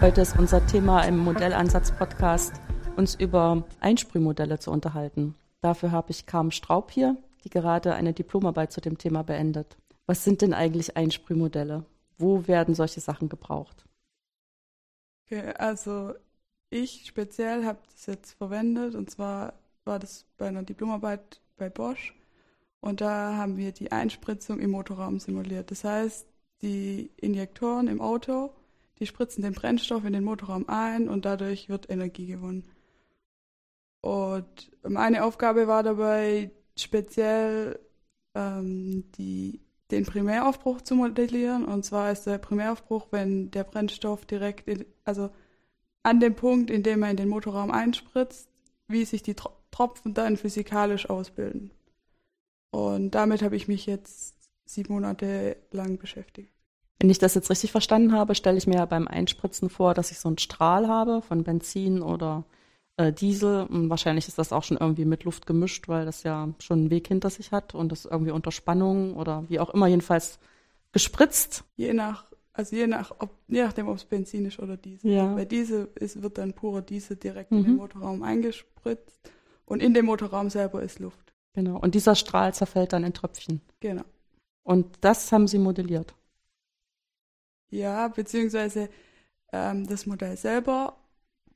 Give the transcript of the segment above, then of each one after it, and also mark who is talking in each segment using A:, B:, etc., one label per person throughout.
A: Heute ist unser Thema im Modellansatz-Podcast, uns über Einsprühmodelle zu unterhalten. Dafür habe ich Carmen Straub hier, die gerade eine Diplomarbeit zu dem Thema beendet. Was sind denn eigentlich Einsprühmodelle? Wo werden solche Sachen gebraucht?
B: Okay, also ich speziell habe das jetzt verwendet und zwar war das bei einer Diplomarbeit bei Bosch und da haben wir die Einspritzung im Motorraum simuliert. Das heißt, die Injektoren im Auto, die spritzen den Brennstoff in den Motorraum ein und dadurch wird Energie gewonnen. Und meine Aufgabe war dabei speziell ähm, die, den Primäraufbruch zu modellieren. Und zwar ist der Primäraufbruch, wenn der Brennstoff direkt, in, also an dem Punkt, in dem er in den Motorraum einspritzt, wie sich die Tropfen dann physikalisch ausbilden. Und damit habe ich mich jetzt sieben Monate lang beschäftigt.
A: Wenn ich das jetzt richtig verstanden habe, stelle ich mir ja beim Einspritzen vor, dass ich so einen Strahl habe von Benzin oder äh, Diesel. Und wahrscheinlich ist das auch schon irgendwie mit Luft gemischt, weil das ja schon einen Weg hinter sich hat und das irgendwie unter Spannung oder wie auch immer jedenfalls gespritzt.
B: Je nach also je, nach, ob, je nachdem, ob es Benzin ist oder Diesel. Ja. Bei Diesel ist, wird dann purer Diesel direkt mhm. in den mhm. Motorraum eingespritzt und in dem Motorraum selber ist Luft.
A: Genau. Und dieser Strahl zerfällt dann in Tröpfchen.
B: Genau.
A: Und das haben Sie modelliert.
B: Ja, beziehungsweise ähm, das Modell selber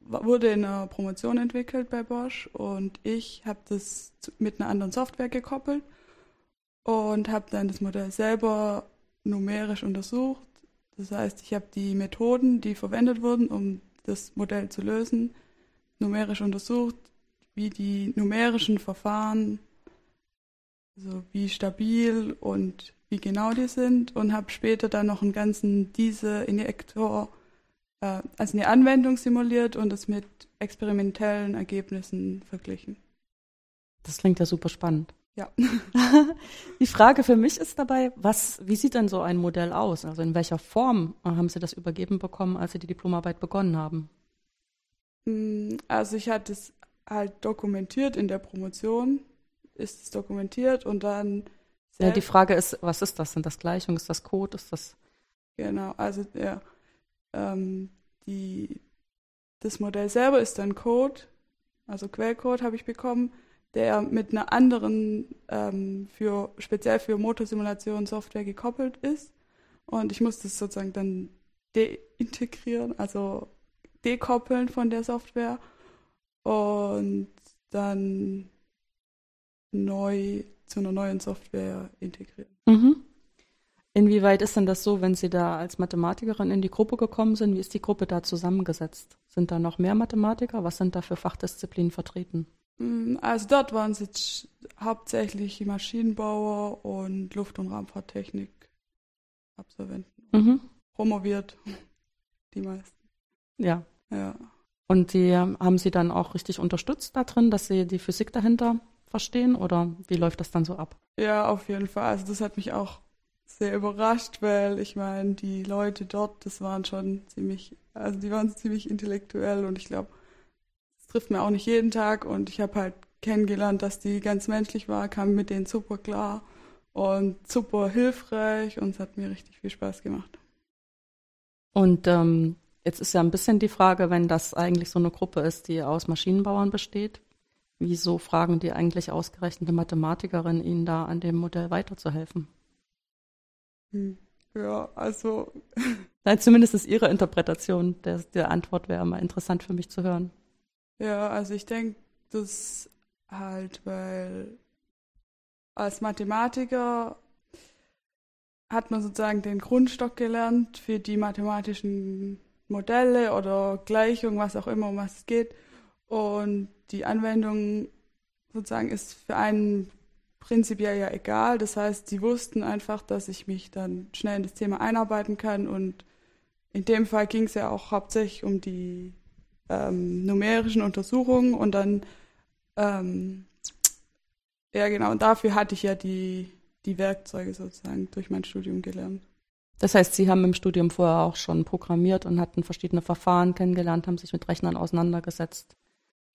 B: wurde in einer Promotion entwickelt bei Bosch und ich habe das mit einer anderen Software gekoppelt und habe dann das Modell selber numerisch untersucht. Das heißt, ich habe die Methoden, die verwendet wurden, um das Modell zu lösen, numerisch untersucht, wie die numerischen Verfahren, also wie stabil und wie genau die sind und habe später dann noch einen ganzen diese Injektor, äh, also eine Anwendung simuliert und es mit experimentellen Ergebnissen verglichen.
A: Das klingt ja super spannend.
B: Ja.
A: Die Frage für mich ist dabei, was, wie sieht denn so ein Modell aus? Also in welcher Form haben Sie das übergeben bekommen, als Sie die Diplomarbeit begonnen haben?
B: Mm, also ich hatte es halt dokumentiert in der Promotion, ist es dokumentiert und dann.
A: Ja, die Frage ist, was ist das? Sind das Gleichungen? Ist das Code? Ist das?
B: Genau, also ja, ähm, die, das Modell selber ist dann Code, also Quellcode habe ich bekommen der mit einer anderen ähm, für speziell für Motorsimulation Software gekoppelt ist. Und ich musste es sozusagen dann deintegrieren, also dekoppeln von der Software und dann neu zu einer neuen Software integrieren.
A: Mhm. Inwieweit ist denn das so, wenn Sie da als Mathematikerin in die Gruppe gekommen sind? Wie ist die Gruppe da zusammengesetzt? Sind da noch mehr Mathematiker? Was sind da für Fachdisziplinen vertreten?
B: Mm, also dort waren es jetzt hauptsächlich Maschinenbauer und Luft- und Raumfahrttechnik Absolventen. Mhm. Promoviert, die meisten.
A: Ja.
B: Ja.
A: Und die haben Sie dann auch richtig unterstützt da drin, dass Sie die Physik dahinter verstehen oder wie läuft das dann so ab?
B: Ja, auf jeden Fall. Also das hat mich auch sehr überrascht, weil ich meine, die Leute dort, das waren schon ziemlich, also die waren ziemlich intellektuell und ich glaube, trifft mir auch nicht jeden Tag und ich habe halt kennengelernt, dass die ganz menschlich war, kam mit denen super klar und super hilfreich und es hat mir richtig viel Spaß gemacht.
A: Und ähm, jetzt ist ja ein bisschen die Frage, wenn das eigentlich so eine Gruppe ist, die aus Maschinenbauern besteht, wieso fragen die eigentlich ausgerechnete Mathematikerin, ihnen da an dem Modell weiterzuhelfen?
B: Hm. Ja, also.
A: Nein, zumindest ist Ihre Interpretation der, der Antwort wäre mal interessant für mich zu hören.
B: Ja, also ich denke, das halt, weil als Mathematiker hat man sozusagen den Grundstock gelernt für die mathematischen Modelle oder Gleichungen, was auch immer, um was es geht. Und die Anwendung sozusagen ist für einen prinzipiell ja egal. Das heißt, sie wussten einfach, dass ich mich dann schnell in das Thema einarbeiten kann. Und in dem Fall ging es ja auch hauptsächlich um die ähm, numerischen Untersuchungen und dann, ähm, ja genau, und dafür hatte ich ja die, die Werkzeuge sozusagen durch mein Studium gelernt.
A: Das heißt, Sie haben im Studium vorher auch schon programmiert und hatten verschiedene Verfahren kennengelernt, haben sich mit Rechnern auseinandergesetzt.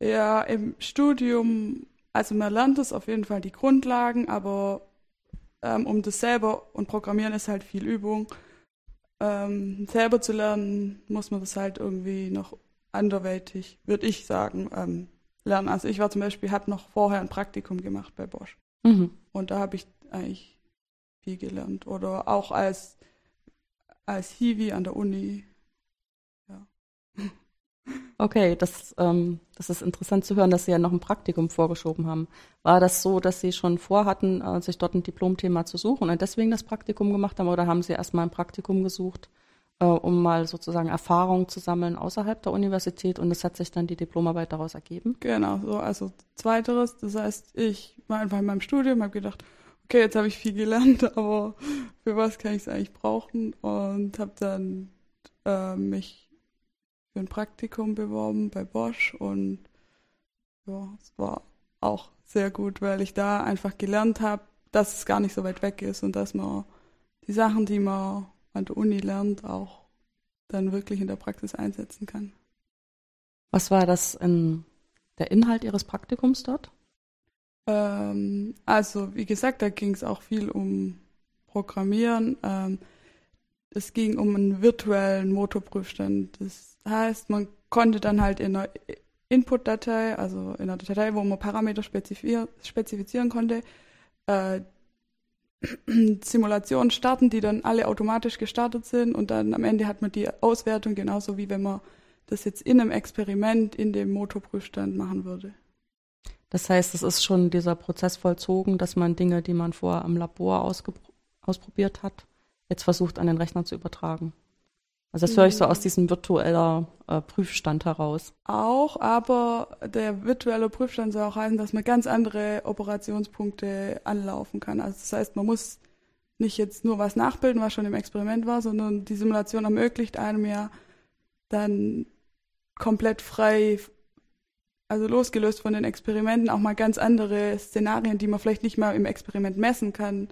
B: Ja, im Studium, also man lernt es auf jeden Fall die Grundlagen, aber ähm, um das selber und Programmieren ist halt viel Übung. ähm, selber zu lernen, muss man das halt irgendwie noch anderweitig, würde ich sagen, ähm, lernen. Also ich war zum Beispiel, habe noch vorher ein Praktikum gemacht bei Bosch. Mhm. Und da habe ich eigentlich viel gelernt. Oder auch als, als Hiwi an der Uni. Ja.
A: Okay, das, ähm, das ist interessant zu hören, dass Sie ja noch ein Praktikum vorgeschoben haben. War das so, dass Sie schon vorhatten, äh, sich dort ein Diplomthema zu suchen und deswegen das Praktikum gemacht haben oder haben Sie erstmal ein Praktikum gesucht, äh, um mal sozusagen Erfahrung zu sammeln außerhalb der Universität und es hat sich dann die Diplomarbeit daraus ergeben?
B: Genau, so, also zweiteres, das heißt, ich war einfach in meinem Studium, habe gedacht, okay, jetzt habe ich viel gelernt, aber für was kann ich es eigentlich brauchen und habe dann äh, mich für ein Praktikum beworben bei Bosch und ja, es war auch sehr gut, weil ich da einfach gelernt habe, dass es gar nicht so weit weg ist und dass man die Sachen, die man an der Uni lernt, auch dann wirklich in der Praxis einsetzen kann.
A: Was war das in der Inhalt Ihres Praktikums dort?
B: Ähm, also, wie gesagt, da ging es auch viel um Programmieren. Ähm, es ging um einen virtuellen Motorprüfstand. Das heißt, man konnte dann halt in einer Input-Datei, also in einer Datei, wo man Parameter spezifizieren konnte, äh, Simulationen starten, die dann alle automatisch gestartet sind und dann am Ende hat man die Auswertung genauso wie wenn man das jetzt in einem Experiment in dem Motorprüfstand machen würde.
A: Das heißt, es ist schon dieser Prozess vollzogen, dass man Dinge, die man vorher am Labor ausprobiert hat, jetzt versucht an den Rechner zu übertragen. Also das höre ich so aus diesem virtueller äh, Prüfstand heraus.
B: Auch, aber der virtuelle Prüfstand soll auch heißen, dass man ganz andere Operationspunkte anlaufen kann. Also das heißt, man muss nicht jetzt nur was nachbilden, was schon im Experiment war, sondern die Simulation ermöglicht einem ja dann komplett frei, also losgelöst von den Experimenten, auch mal ganz andere Szenarien, die man vielleicht nicht mal im Experiment messen kann,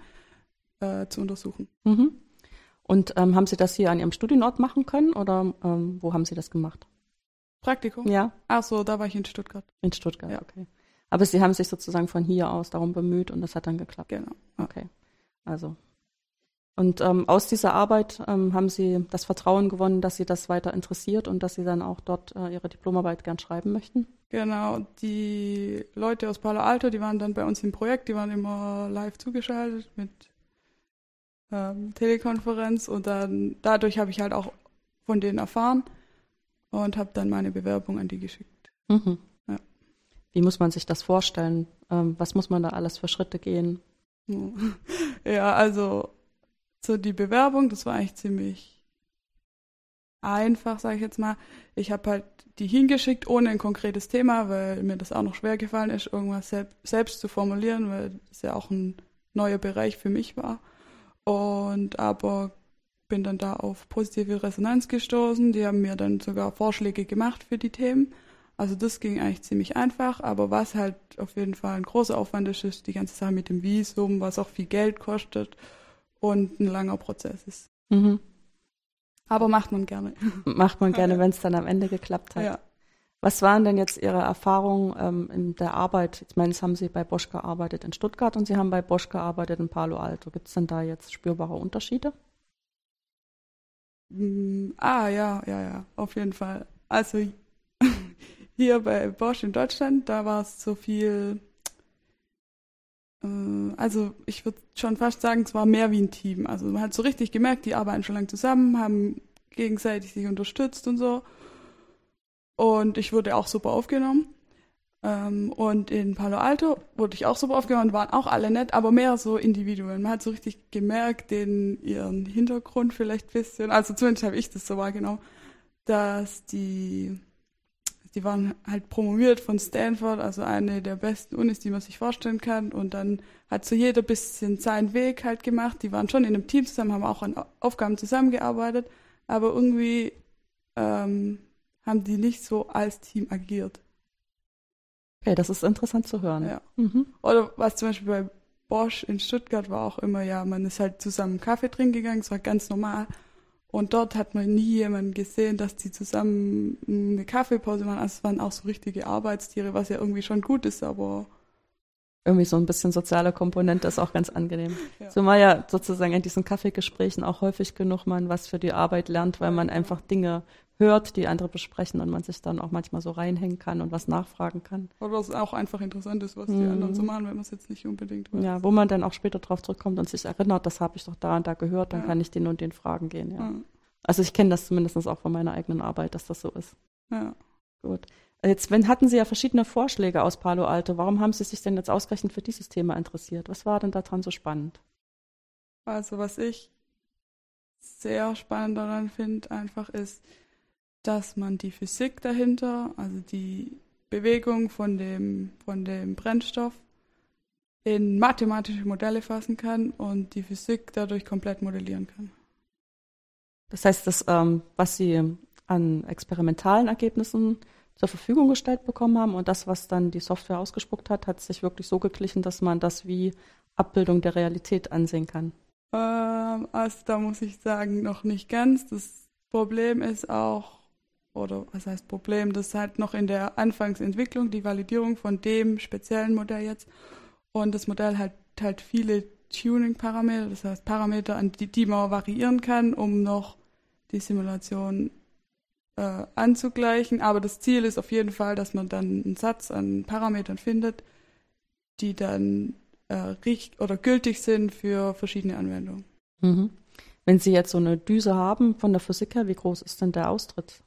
B: äh, zu untersuchen. Mhm.
A: Und ähm, haben Sie das hier an Ihrem Studienort machen können oder ähm, wo haben Sie das gemacht?
B: Praktikum?
A: Ja.
B: Ach so, da war ich in Stuttgart.
A: In Stuttgart, ja. okay. Aber Sie haben sich sozusagen von hier aus darum bemüht und das hat dann geklappt.
B: Genau.
A: Okay. Also. Und ähm, aus dieser Arbeit ähm, haben Sie das Vertrauen gewonnen, dass Sie das weiter interessiert und dass Sie dann auch dort äh, Ihre Diplomarbeit gern schreiben möchten?
B: Genau. Die Leute aus Palo Alto, die waren dann bei uns im Projekt, die waren immer live zugeschaltet mit ähm, Telekonferenz und dann dadurch habe ich halt auch von denen erfahren und habe dann meine Bewerbung an die geschickt. Mhm.
A: Ja. Wie muss man sich das vorstellen? Ähm, was muss man da alles für Schritte gehen?
B: Ja, also so die Bewerbung, das war eigentlich ziemlich einfach, sage ich jetzt mal. Ich habe halt die hingeschickt ohne ein konkretes Thema, weil mir das auch noch schwer gefallen ist, irgendwas selbst, selbst zu formulieren, weil es ja auch ein neuer Bereich für mich war. Und aber bin dann da auf positive Resonanz gestoßen. Die haben mir dann sogar Vorschläge gemacht für die Themen. Also das ging eigentlich ziemlich einfach, aber was halt auf jeden Fall ein großer Aufwand ist, ist die ganze Sache mit dem Visum, was auch viel Geld kostet und ein langer Prozess ist. Mhm. Aber macht man gerne.
A: Macht man gerne, wenn es dann am Ende geklappt hat. Ja. Was waren denn jetzt Ihre Erfahrungen ähm, in der Arbeit? Ich meine, jetzt haben Sie bei Bosch gearbeitet in Stuttgart und Sie haben bei Bosch gearbeitet in Palo Alto. Gibt es denn da jetzt spürbare Unterschiede?
B: Mm, ah, ja, ja, ja, auf jeden Fall. Also hier bei Bosch in Deutschland, da war es so viel, äh, also ich würde schon fast sagen, es war mehr wie ein Team. Also man hat so richtig gemerkt, die arbeiten schon lange zusammen, haben gegenseitig sich unterstützt und so. Und ich wurde auch super aufgenommen. Ähm, und in Palo Alto wurde ich auch super aufgenommen, waren auch alle nett, aber mehr so Individuen. Man hat so richtig gemerkt, den ihren Hintergrund vielleicht ein bisschen, also zumindest habe ich das so wahrgenommen, dass die, die waren halt promoviert von Stanford, also eine der besten Unis, die man sich vorstellen kann. Und dann hat so jeder bisschen seinen Weg halt gemacht. Die waren schon in einem Team zusammen, haben auch an Aufgaben zusammengearbeitet, aber irgendwie ähm, haben die nicht so als Team agiert.
A: Okay, das ist interessant zu hören.
B: Ja. Mhm. Oder was zum Beispiel bei Bosch in Stuttgart war auch immer, ja, man ist halt zusammen Kaffee trinken gegangen, es war ganz normal. Und dort hat man nie jemanden gesehen, dass die zusammen eine Kaffeepause machen. Also es waren auch so richtige Arbeitstiere, was ja irgendwie schon gut ist, aber
A: irgendwie so ein bisschen soziale Komponente ist auch ganz angenehm.
B: Ja.
A: Zumal ja sozusagen in diesen Kaffeegesprächen auch häufig genug man was für die Arbeit lernt, weil man einfach Dinge hört, die andere besprechen und man sich dann auch manchmal so reinhängen kann und was nachfragen kann.
B: Oder es auch einfach interessant ist, was die
A: Mhm.
B: anderen so machen, wenn man es jetzt nicht unbedingt weiß.
A: Ja, wo man dann auch später drauf zurückkommt und sich erinnert, das habe ich doch da und da gehört, dann
B: Ja.
A: kann ich den und den fragen gehen. Ja.
B: Ja.
A: Also ich kenne das zumindest auch von meiner eigenen Arbeit, dass das so ist.
B: ja.
A: Gut. Jetzt wenn, hatten Sie ja verschiedene Vorschläge aus Palo Alto. Warum haben Sie sich denn jetzt ausgerechnet für dieses Thema interessiert? Was war denn daran so spannend?
B: Also was ich sehr spannend daran finde, einfach ist, dass man die Physik dahinter, also die Bewegung von dem, von dem Brennstoff, in mathematische Modelle fassen kann und die Physik dadurch komplett modellieren kann.
A: Das heißt, das, ähm, was Sie an experimentalen Ergebnissen zur Verfügung gestellt bekommen haben und das, was dann die Software ausgespuckt hat, hat sich wirklich so geglichen, dass man das wie Abbildung der Realität ansehen kann.
B: Ähm, also da muss ich sagen, noch nicht ganz. Das Problem ist auch, oder was heißt Problem, das ist halt noch in der Anfangsentwicklung, die Validierung von dem speziellen Modell jetzt. Und das Modell hat halt viele Tuning-Parameter, das heißt Parameter, an die, die man variieren kann, um noch die Simulation äh, anzugleichen. Aber das Ziel ist auf jeden Fall, dass man dann einen Satz an Parametern findet, die dann äh, richt oder gültig sind für verschiedene Anwendungen.
A: Mhm. Wenn Sie jetzt so eine Düse haben von der Physik her, wie groß ist denn der Austritt?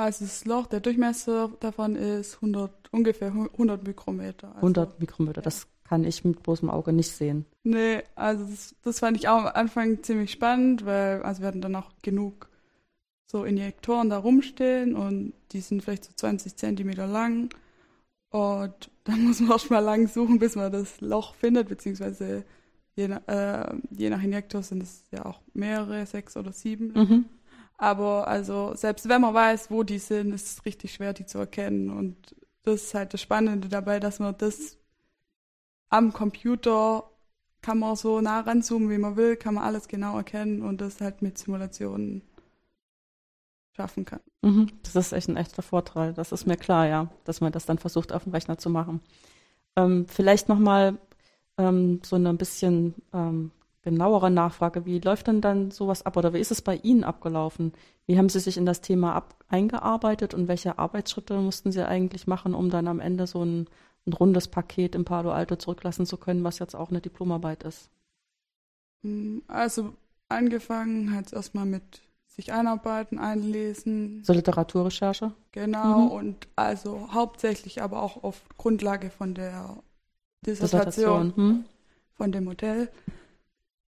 B: Also das Loch, der Durchmesser davon ist 100, ungefähr 100 Mikrometer. Also,
A: 100 Mikrometer. Das kann ich mit bloßem Auge nicht sehen.
B: Nee, also das, das fand ich auch am Anfang ziemlich spannend, weil also wir hatten dann auch genug so Injektoren da rumstehen und die sind vielleicht so 20 Zentimeter lang. Und dann muss man erst mal lang suchen, bis man das Loch findet, beziehungsweise je nach, äh, je nach Injektor sind es ja auch mehrere, sechs oder sieben.
A: Mhm.
B: Aber also selbst wenn man weiß, wo die sind, ist es richtig schwer, die zu erkennen. Und das ist halt das Spannende dabei, dass man das am Computer kann man so nah ranzoomen, wie man will, kann man alles genau erkennen und das halt mit Simulationen schaffen kann.
A: Mhm. Das ist echt ein echter Vorteil. Das ist mir klar, ja, dass man das dann versucht, auf dem Rechner zu machen. Ähm, vielleicht nochmal ähm, so eine bisschen ähm, genauere Nachfrage. Wie läuft denn dann sowas ab oder wie ist es bei Ihnen abgelaufen? Wie haben Sie sich in das Thema ab eingearbeitet und welche Arbeitsschritte mussten Sie eigentlich machen, um dann am Ende so ein, ein rundes Paket im Palo Alto zurücklassen zu können, was jetzt auch eine Diplomarbeit ist?
B: Also angefangen hat es erstmal mit sich einarbeiten, einlesen.
A: So Literaturrecherche?
B: Genau,
A: Mhm.
B: und also hauptsächlich aber auch auf Grundlage von der
A: Dissertation.
B: Dissertation,
A: Hm?
B: von dem Modell.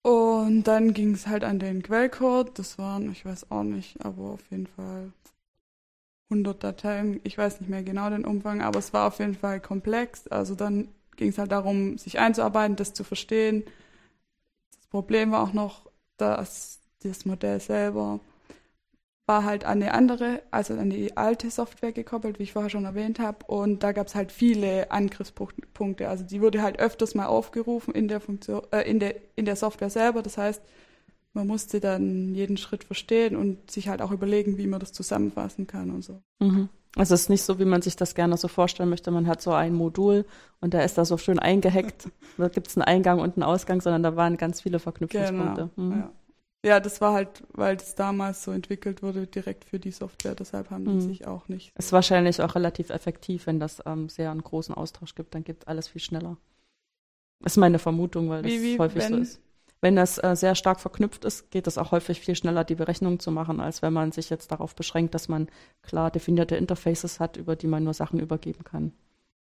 B: Und dann ging es halt an den Quellcode. Das waren, ich weiß auch nicht, aber auf jeden Fall 100 Dateien. Ich weiß nicht mehr genau den Umfang, aber es war auf jeden Fall komplex. Also dann ging es halt darum, sich einzuarbeiten, das zu verstehen. Das Problem war auch noch, dass das Modell selber war halt an eine andere, also an die alte Software gekoppelt, wie ich vorher schon erwähnt habe. Und da gab es halt viele Angriffspunkte. Also die wurde halt öfters mal aufgerufen in der Funktion, äh, in der in der Software selber. Das heißt, man musste dann jeden Schritt verstehen und sich halt auch überlegen, wie man das zusammenfassen kann und so.
A: Mhm. Also es ist nicht so, wie man sich das gerne so vorstellen möchte. Man hat so ein Modul und da ist da so schön eingehackt. da gibt es einen Eingang und einen Ausgang, sondern da waren ganz viele Verknüpfungspunkte. Mhm.
B: Ja. Ja, das war halt, weil das damals so entwickelt wurde, direkt für die Software. Deshalb haben die
A: Mhm.
B: sich auch nicht.
A: Ist wahrscheinlich auch relativ effektiv, wenn das ähm, sehr einen großen Austausch gibt, dann geht alles viel schneller. Ist meine Vermutung, weil das
B: Wie- wie,
A: häufig so
B: wenn?
A: ist. Wenn das äh, sehr stark verknüpft ist, geht es auch häufig viel schneller, die Berechnung zu machen, als wenn man sich jetzt darauf beschränkt, dass man klar definierte Interfaces hat, über die man nur Sachen übergeben kann.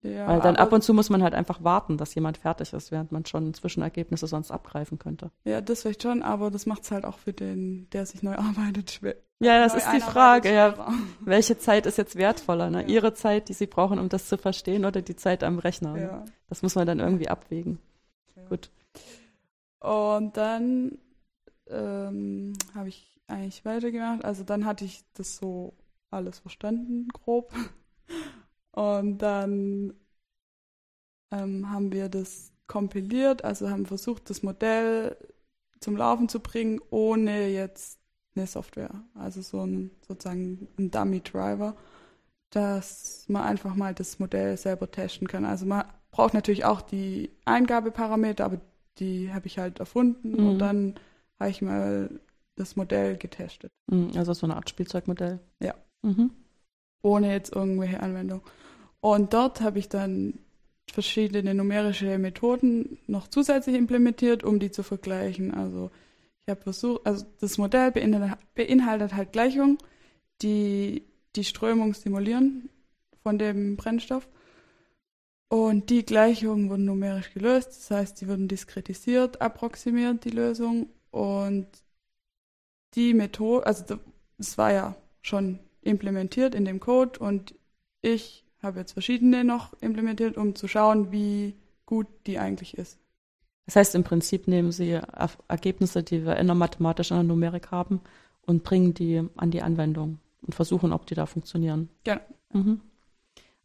B: Ja,
A: Weil dann ab und zu muss man halt einfach warten, dass jemand fertig ist, während man schon Zwischenergebnisse sonst abgreifen könnte.
B: Ja, das vielleicht schon, aber das macht es halt auch für den, der sich neu arbeitet, schwer.
A: Ja, das
B: Neu
A: ist die Frage, ja. Welche Zeit ist jetzt wertvoller? Ne?
B: Ja.
A: Ihre Zeit, die Sie brauchen, um das zu verstehen, oder die Zeit am Rechner? Ne?
B: Ja.
A: Das muss man dann irgendwie abwägen. Gut.
B: Und dann ähm, habe ich eigentlich weitergemacht. Also dann hatte ich das so alles verstanden, grob. Und dann ähm, haben wir das kompiliert, also haben versucht, das Modell zum Laufen zu bringen, ohne jetzt eine Software. Also so ein sozusagen ein Dummy-Driver, dass man einfach mal das Modell selber testen kann. Also man braucht natürlich auch die Eingabeparameter, aber die habe ich halt erfunden mhm. und dann habe ich mal das Modell getestet.
A: Mhm, also so eine Art Spielzeugmodell.
B: Ja. Mhm. Ohne jetzt irgendwelche Anwendung. Und dort habe ich dann verschiedene numerische Methoden noch zusätzlich implementiert, um die zu vergleichen. Also ich habe versucht, also das Modell beinhaltet, halt Gleichungen, die die Strömung simulieren von dem Brennstoff. Und die Gleichungen wurden numerisch gelöst, das heißt, die wurden diskretisiert, approximiert, die Lösung. Und die Methode, also das war ja schon implementiert in dem Code und ich habe jetzt verschiedene noch implementiert, um zu schauen, wie gut die eigentlich ist.
A: Das heißt, im Prinzip nehmen Sie Ergebnisse, die wir in der Mathematik, in der Numerik haben und bringen die an die Anwendung und versuchen, ob die da funktionieren.
B: Genau. Mhm.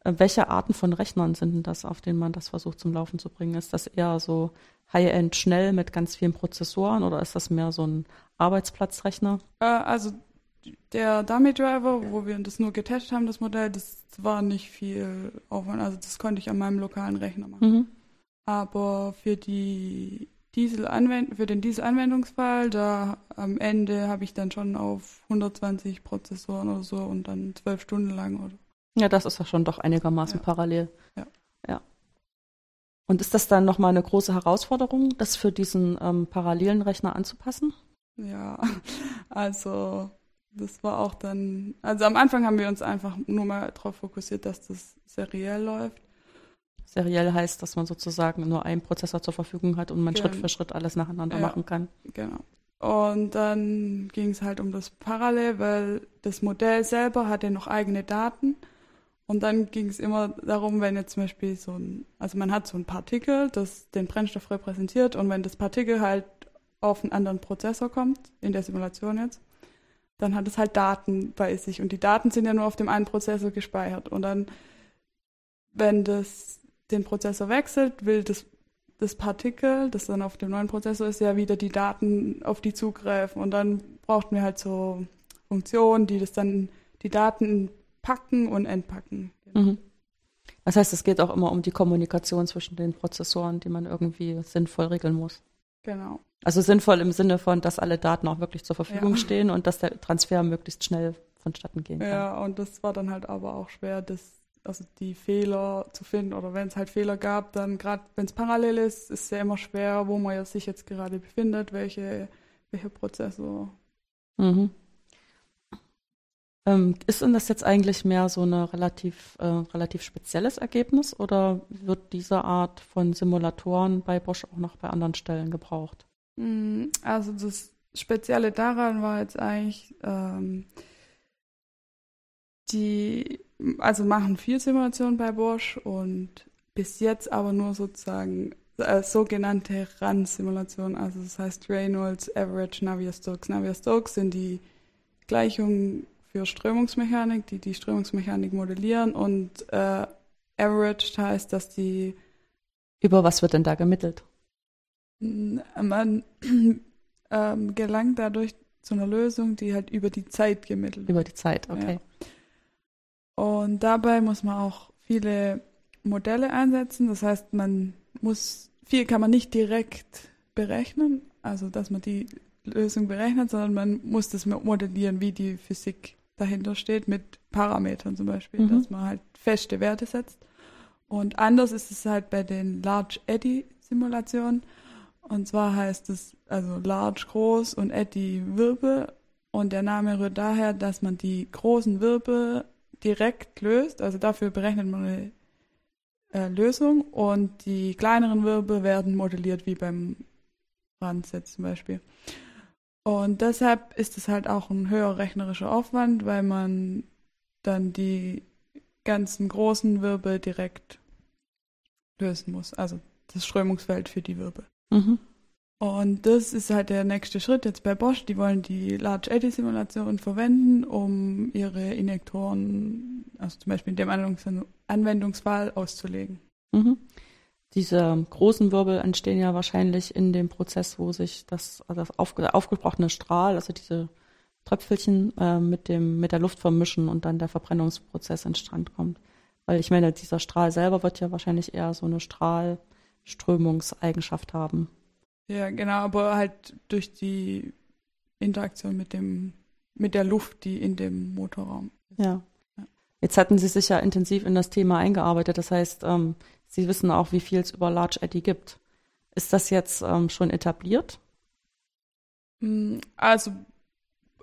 A: Äh, welche Arten von Rechnern sind denn das, auf denen man das versucht zum Laufen zu bringen? Ist das eher so High-End schnell mit ganz vielen Prozessoren oder ist das mehr so ein Arbeitsplatzrechner?
B: Äh, also der Dummy Driver, wo wir das nur getestet haben, das Modell, das war nicht viel Aufwand. Also das konnte ich an meinem lokalen Rechner machen. Mhm. Aber für die Diesel für den Diesel-Anwendungsfall, da am Ende habe ich dann schon auf 120 Prozessoren oder so und dann zwölf Stunden lang oder.
A: Ja, das ist ja schon doch einigermaßen
B: ja.
A: parallel.
B: Ja.
A: ja. Und ist das dann nochmal eine große Herausforderung, das für diesen ähm, parallelen Rechner anzupassen?
B: Ja, also das war auch dann, also am Anfang haben wir uns einfach nur mal darauf fokussiert, dass das seriell läuft.
A: Seriell heißt, dass man sozusagen nur einen Prozessor zur Verfügung hat und man
B: Gen
A: Schritt für Schritt alles nacheinander
B: ja,
A: machen kann.
B: Genau. Und dann ging es halt um das Parallel, weil das Modell selber hatte noch eigene Daten. Und dann ging es immer darum, wenn jetzt zum Beispiel so ein, also man hat so ein Partikel, das den Brennstoff repräsentiert und wenn das Partikel halt auf einen anderen Prozessor kommt, in der Simulation jetzt, dann hat es halt Daten bei sich. Und die Daten sind ja nur auf dem einen Prozessor gespeichert. Und dann, wenn das den Prozessor wechselt, will das, das Partikel, das dann auf dem neuen Prozessor ist, ja wieder die Daten auf die zugreifen. Und dann brauchten wir halt so Funktionen, die das dann, die Daten packen und entpacken.
A: Mhm. Das heißt, es geht auch immer um die Kommunikation zwischen den Prozessoren, die man irgendwie sinnvoll regeln muss.
B: Genau.
A: Also sinnvoll im Sinne von, dass alle Daten auch wirklich zur Verfügung ja. stehen und dass der Transfer möglichst schnell vonstatten gehen kann.
B: Ja, und das war dann halt aber auch schwer, das, also die Fehler zu finden oder wenn es halt Fehler gab, dann gerade wenn es parallel ist, ist es ja immer schwer, wo man sich jetzt gerade befindet, welche, welcher Prozessor.
A: Mhm. Ähm, ist denn das jetzt eigentlich mehr so ein relativ, äh, relativ spezielles Ergebnis oder wird diese Art von Simulatoren bei Bosch auch noch bei anderen Stellen gebraucht?
B: Mm, also das Spezielle daran war jetzt eigentlich, ähm, die, also machen viel Simulationen bei Bosch und bis jetzt aber nur sozusagen äh, sogenannte RAN-Simulationen, also das heißt Reynolds, Average, Navier-Stokes. Navier-Stokes sind die Gleichungen für Strömungsmechanik, die die Strömungsmechanik modellieren und äh, Average heißt, dass die
A: über was wird denn da gemittelt?
B: Man ähm, gelangt dadurch zu einer Lösung, die halt über die Zeit gemittelt
A: Über die Zeit, okay.
B: Ja. Und dabei muss man auch viele Modelle einsetzen. Das heißt, man muss, viel kann man nicht direkt berechnen, also dass man die Lösung berechnet, sondern man muss das modellieren, wie die Physik dahinter steht, mit Parametern zum Beispiel, mhm. dass man halt feste Werte setzt. Und anders ist es halt bei den Large Eddy Simulationen. Und zwar heißt es also large groß und Eddy Wirbel. Und der Name rührt daher, dass man die großen Wirbel direkt löst. Also dafür berechnet man eine äh, Lösung. Und die kleineren Wirbel werden modelliert, wie beim Randset zum Beispiel. Und deshalb ist es halt auch ein höherer rechnerischer Aufwand, weil man dann die ganzen großen Wirbel direkt lösen muss. Also das Strömungsfeld für die Wirbel. Mhm. Und das ist halt der nächste Schritt jetzt bei Bosch. Die wollen die Large Eddy Simulation verwenden, um ihre Injektoren, also zum Beispiel in dem Anwendungsfall auszulegen.
A: Mhm. Diese großen Wirbel entstehen ja wahrscheinlich in dem Prozess, wo sich das, also das aufge, aufgebrochene Strahl, also diese Tröpfelchen äh, mit dem mit der Luft vermischen und dann der Verbrennungsprozess in Strand kommt. Weil ich meine, dieser Strahl selber wird ja wahrscheinlich eher so eine Strahlströmungseigenschaft haben.
B: Ja, genau, aber halt durch die Interaktion mit dem, mit der Luft, die in dem Motorraum
A: ist. Ja. ja. Jetzt hatten Sie sich ja intensiv in das Thema eingearbeitet. Das heißt, ähm, Sie wissen auch, wie viel es über Large Eddy gibt. Ist das jetzt ähm, schon etabliert?
B: Hm, also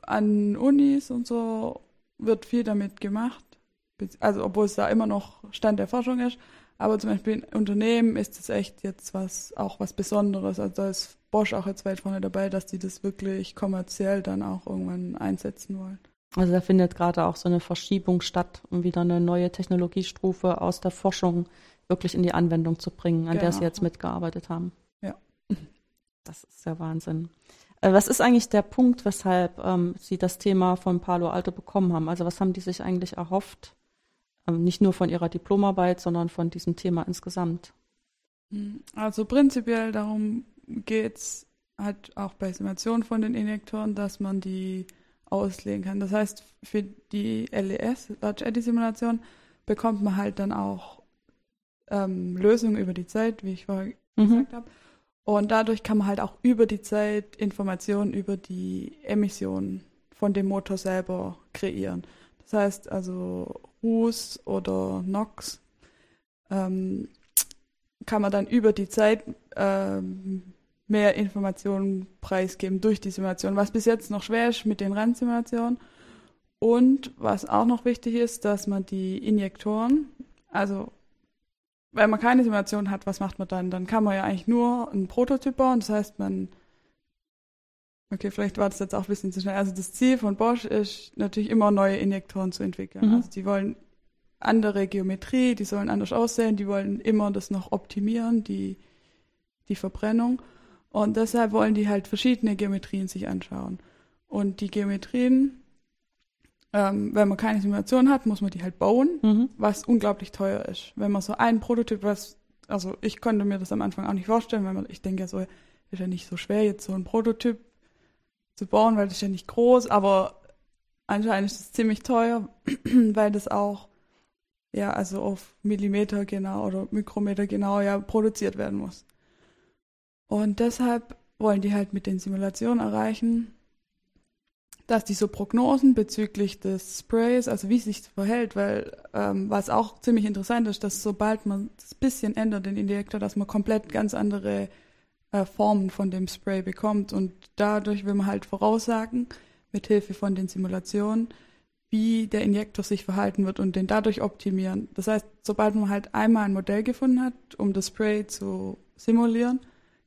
B: an Unis und so wird viel damit gemacht. Also obwohl es da immer noch Stand der Forschung ist. Aber zum Beispiel in Unternehmen ist es echt jetzt was, auch was Besonderes. Also da ist Bosch auch jetzt weit vorne dabei, dass die das wirklich kommerziell dann auch irgendwann einsetzen wollen.
A: Also da findet gerade auch so eine Verschiebung statt, um wieder eine neue Technologiestufe aus der Forschung wirklich in die Anwendung zu bringen, an genau. der Sie jetzt mitgearbeitet haben.
B: Ja.
A: Das ist ja Wahnsinn. Äh, was ist eigentlich der Punkt, weshalb ähm, Sie das Thema von Palo Alto bekommen haben? Also was haben die sich eigentlich erhofft? Ähm, nicht nur von Ihrer Diplomarbeit, sondern von diesem Thema insgesamt.
B: Hm, also prinzipiell darum geht es halt auch bei Simulation von den Injektoren, dass man die auslegen kann. Das heißt, für die LES, Large Eddy Simulation, bekommt man halt dann auch ähm, Lösungen über die Zeit, wie ich vorher mhm. gesagt habe. Und dadurch kann man halt auch über die Zeit Informationen über die Emissionen von dem Motor selber kreieren. Das heißt also Ruß oder NOx ähm, kann man dann über die Zeit ähm, mehr Informationen preisgeben durch die Simulation, was bis jetzt noch schwer ist mit den Rennsimulationen. Und was auch noch wichtig ist, dass man die Injektoren, also wenn man keine Simulation hat, was macht man dann? Dann kann man ja eigentlich nur einen Prototyp bauen. Das heißt, man, okay, vielleicht war das jetzt auch ein bisschen zu schnell. Also das Ziel von Bosch ist natürlich immer neue Injektoren zu entwickeln. Mhm. Also die wollen andere Geometrie, die sollen anders aussehen, die wollen immer das noch optimieren, die, die Verbrennung. Und deshalb wollen die halt verschiedene Geometrien sich anschauen. Und die Geometrien ähm, wenn man keine Simulation hat, muss man die halt bauen, mhm. was unglaublich teuer ist. Wenn man so einen Prototyp, was, also ich konnte mir das am Anfang auch nicht vorstellen, weil man, ich denke ja so, ist ja nicht so schwer, jetzt so einen Prototyp zu bauen, weil das ist ja nicht groß, aber anscheinend ist es ziemlich teuer, weil das auch ja, also auf Millimeter genau oder Mikrometer genau ja produziert werden muss. Und deshalb wollen die halt mit den Simulationen erreichen, dass die so Prognosen bezüglich des Sprays, also wie sich verhält, weil ähm, was auch ziemlich interessant ist, dass sobald man das bisschen ändert, den Injektor, dass man komplett ganz andere äh, Formen von dem Spray bekommt und dadurch will man halt voraussagen, mit Hilfe von den Simulationen, wie der Injektor sich verhalten wird und den dadurch optimieren. Das heißt, sobald man halt einmal ein Modell gefunden hat, um das Spray zu simulieren,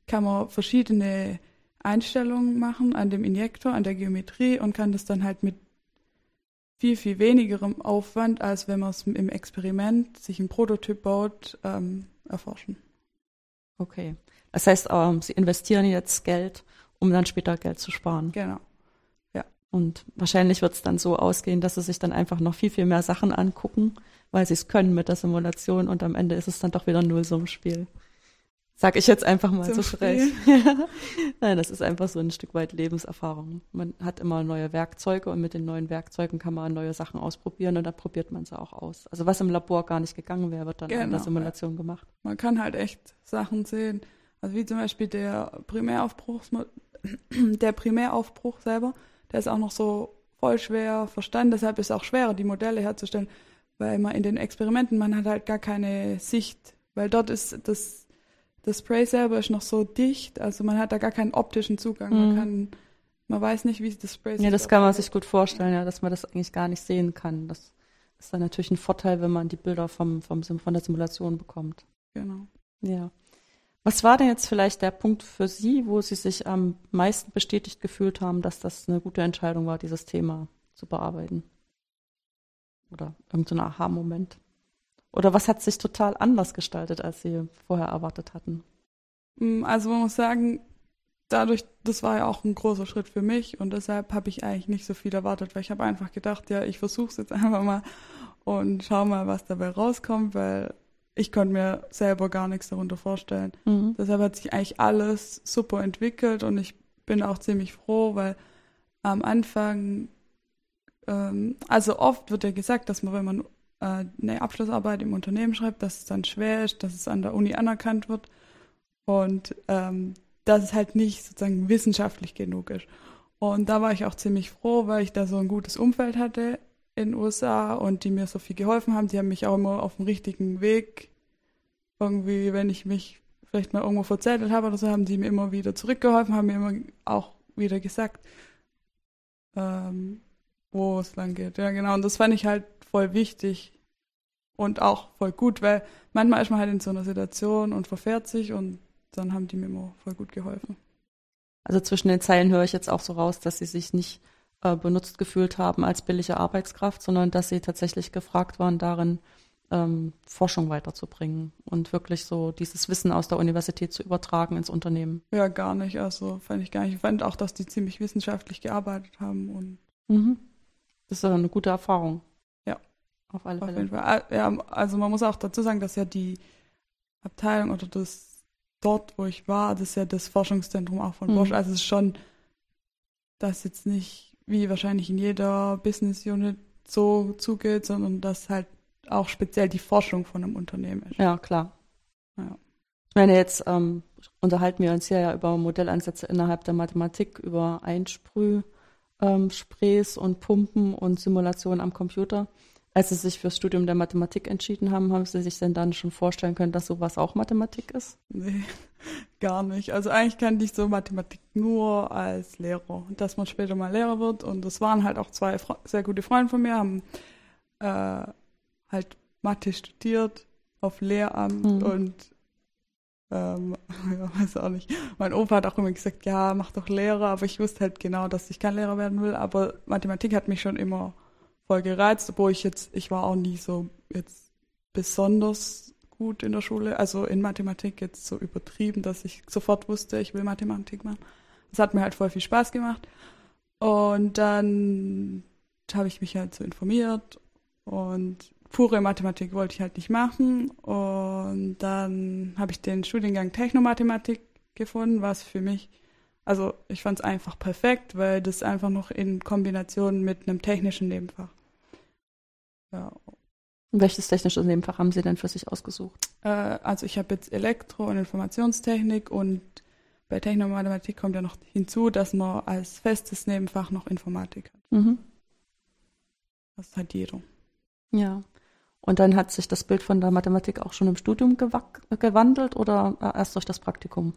B: kann man verschiedene Einstellungen machen an dem Injektor, an der Geometrie und kann das dann halt mit viel, viel wenigerem Aufwand, als wenn man es im Experiment sich ein Prototyp baut, ähm, erforschen.
A: Okay. Das heißt, ähm, Sie investieren jetzt Geld, um dann später Geld zu sparen.
B: Genau. Ja.
A: Und wahrscheinlich wird es dann so ausgehen, dass Sie sich dann einfach noch viel, viel mehr Sachen angucken, weil Sie es können mit der Simulation und am Ende ist es dann doch wieder ein Nullsummenspiel. Sag ich jetzt einfach mal so frech. Nein, das ist einfach so ein Stück weit Lebenserfahrung. Man hat immer neue Werkzeuge und mit den neuen Werkzeugen kann man neue Sachen ausprobieren und dann probiert man sie auch aus. Also was im Labor gar nicht gegangen wäre, wird dann genau, in der Simulation gemacht.
B: Man kann halt echt Sachen sehen. Also wie zum Beispiel der Primäraufbruch, der Primäraufbruch selber, der ist auch noch so voll schwer verstanden. Deshalb ist es auch schwerer, die Modelle herzustellen, weil man in den Experimenten, man hat halt gar keine Sicht, weil dort ist das das Spray selber ist noch so dicht, also man hat da gar keinen optischen Zugang. Mhm. Man kann, man weiß nicht, wie das Spray
A: Ja, das kann man sich gut vorstellen, ja, dass man das eigentlich gar nicht sehen kann. Das ist dann natürlich ein Vorteil, wenn man die Bilder vom, vom, von der Simulation bekommt.
B: Genau.
A: Ja. Was war denn jetzt vielleicht der Punkt für Sie, wo Sie sich am meisten bestätigt gefühlt haben, dass das eine gute Entscheidung war, dieses Thema zu bearbeiten? Oder irgendein so Aha-Moment? Oder was hat sich total anders gestaltet, als Sie vorher erwartet hatten?
B: Mm, also man muss sagen, dadurch, das war ja auch ein großer Schritt für mich und deshalb habe ich eigentlich nicht so viel erwartet, weil ich habe einfach gedacht, ja, ich versuche es jetzt einfach mal und schau mal, was dabei rauskommt, weil ich konnte mir selber gar nichts darunter vorstellen. Mhm. Deshalb hat sich eigentlich alles super entwickelt und ich bin auch ziemlich froh, weil am Anfang, ähm, also oft wird ja gesagt, dass man, wenn man äh, eine Abschlussarbeit im Unternehmen schreibt, dass es dann schwer ist, dass es an der Uni anerkannt wird und ähm, dass es halt nicht sozusagen wissenschaftlich genug ist. Und da war ich auch ziemlich froh, weil ich da so ein gutes Umfeld hatte in den USA und die mir so viel geholfen haben. Die haben mich auch immer auf dem richtigen Weg irgendwie, wenn ich mich vielleicht mal irgendwo verzettelt habe oder so, haben die mir immer wieder zurückgeholfen, haben mir immer auch wieder gesagt, ähm, wo es lang geht. Ja, genau. Und das fand ich halt voll wichtig und auch voll gut, weil manchmal ist man halt in so einer Situation und verfährt sich und dann haben die mir immer voll gut geholfen.
A: Also zwischen den Zeilen höre ich jetzt auch so raus, dass sie sich nicht äh, benutzt gefühlt haben als billige Arbeitskraft, sondern dass sie tatsächlich gefragt waren darin, ähm, Forschung weiterzubringen und wirklich so dieses Wissen aus der Universität zu übertragen ins Unternehmen.
B: Ja, gar nicht. Also fand ich gar nicht. Ich fand auch, dass die ziemlich wissenschaftlich gearbeitet haben und
A: mhm. das ist eine gute Erfahrung. Auf alle
B: Auf
A: Fälle.
B: jeden Fall. Ah, Ja, also man muss auch dazu sagen, dass ja die Abteilung oder das dort, wo ich war, das ist ja das Forschungszentrum auch von
A: Mhm.
B: Bosch. Also es ist schon, das jetzt nicht wie wahrscheinlich in jeder Business Unit so zugeht, sondern dass halt auch speziell die Forschung von einem Unternehmen ist.
A: Ja, klar.
B: Ja.
A: Ich meine, jetzt ähm, unterhalten wir uns hier ja über Modellansätze innerhalb der Mathematik, über Einsprüh, ähm, und Pumpen und Simulationen am Computer. Als Sie sich fürs Studium der Mathematik entschieden haben, haben Sie sich denn dann schon vorstellen können, dass sowas auch Mathematik ist?
B: Nee, gar nicht. Also eigentlich kannte ich so Mathematik nur als Lehrer. Dass man später mal Lehrer wird. Und das waren halt auch zwei sehr gute Freunde von mir, haben äh, halt Mathe studiert auf Lehramt
A: Mhm.
B: und ähm, ja, weiß auch nicht. Mein Opa hat auch immer gesagt, ja, mach doch Lehrer, aber ich wusste halt genau, dass ich kein Lehrer werden will. Aber Mathematik hat mich schon immer voll gereizt, obwohl ich jetzt, ich war auch nie so jetzt besonders gut in der Schule, also in Mathematik jetzt so übertrieben, dass ich sofort wusste, ich will Mathematik machen. Das hat mir halt voll viel Spaß gemacht. Und dann habe ich mich halt so informiert und pure Mathematik wollte ich halt nicht machen. Und dann habe ich den Studiengang Technomathematik gefunden, was für mich, also ich fand es einfach perfekt, weil das einfach noch in Kombination mit einem technischen Nebenfach. Ja,
A: welches technische Nebenfach haben Sie denn für sich ausgesucht?
B: äh, also ich habe jetzt Elektro- und Informationstechnik und bei Technomathematik kommt ja noch hinzu, dass man als festes Nebenfach noch Informatik hat.
A: Mhm.
B: Das hat jeder.
A: Ja. Und dann hat sich das Bild von der Mathematik auch schon im Studium gewandelt oder äh, erst durch das Praktikum?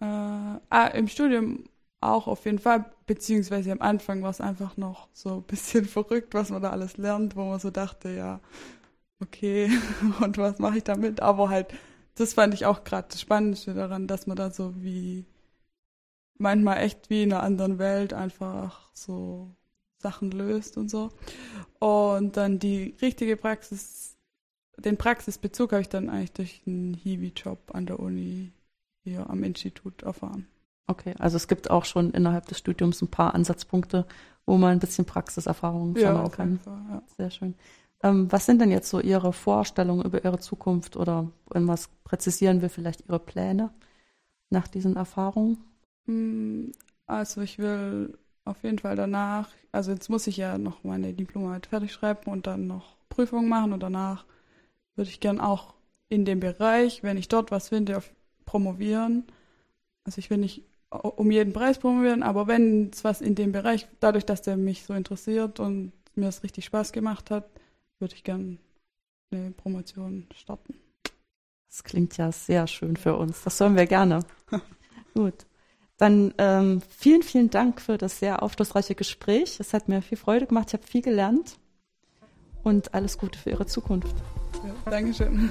B: Äh, ah, Im Studium auch auf jeden Fall, beziehungsweise am Anfang war es einfach noch so ein bisschen verrückt, was man da alles lernt, wo man so dachte, ja, okay, und was mache ich damit? Aber halt, das fand ich auch gerade das Spannendste daran, dass man da so wie manchmal echt wie in einer anderen Welt einfach so Sachen löst und so. Und dann die richtige Praxis, den Praxisbezug habe ich dann eigentlich durch einen Hiwi-Job an der Uni hier am Institut erfahren.
A: Okay, also es gibt auch schon innerhalb des Studiums ein paar Ansatzpunkte, wo man ein bisschen Praxiserfahrung sammeln
B: auf
A: kann.
B: jeden Fall, ja.
A: Sehr schön. Ähm, was sind denn jetzt so Ihre Vorstellungen über Ihre Zukunft oder wenn was präzisieren wir vielleicht Ihre Pläne nach diesen Erfahrungen?
B: Mm, Also ich will auf jeden Fall danach, also jetzt muss ich ja noch meine Diplomarbeit fertig schreiben und dann noch Prüfungen machen und danach würde ich gern auch in dem Bereich, wenn ich dort was finde, auf promovieren. Also ich will nicht um jeden Preis promovieren, aber wenn es was in dem Bereich, dadurch, dass der mich so interessiert und mir es richtig Spaß gemacht hat, würde ich gern eine Promotion starten.
A: Das klingt ja sehr schön für uns. Das hören wir gerne. Gut. Dann ähm, vielen, vielen Dank für das sehr aufschlussreiche Gespräch. Es hat mir viel Freude gemacht. Ich habe viel gelernt. Und alles Gute für Ihre Zukunft.
B: Ja, Dankeschön.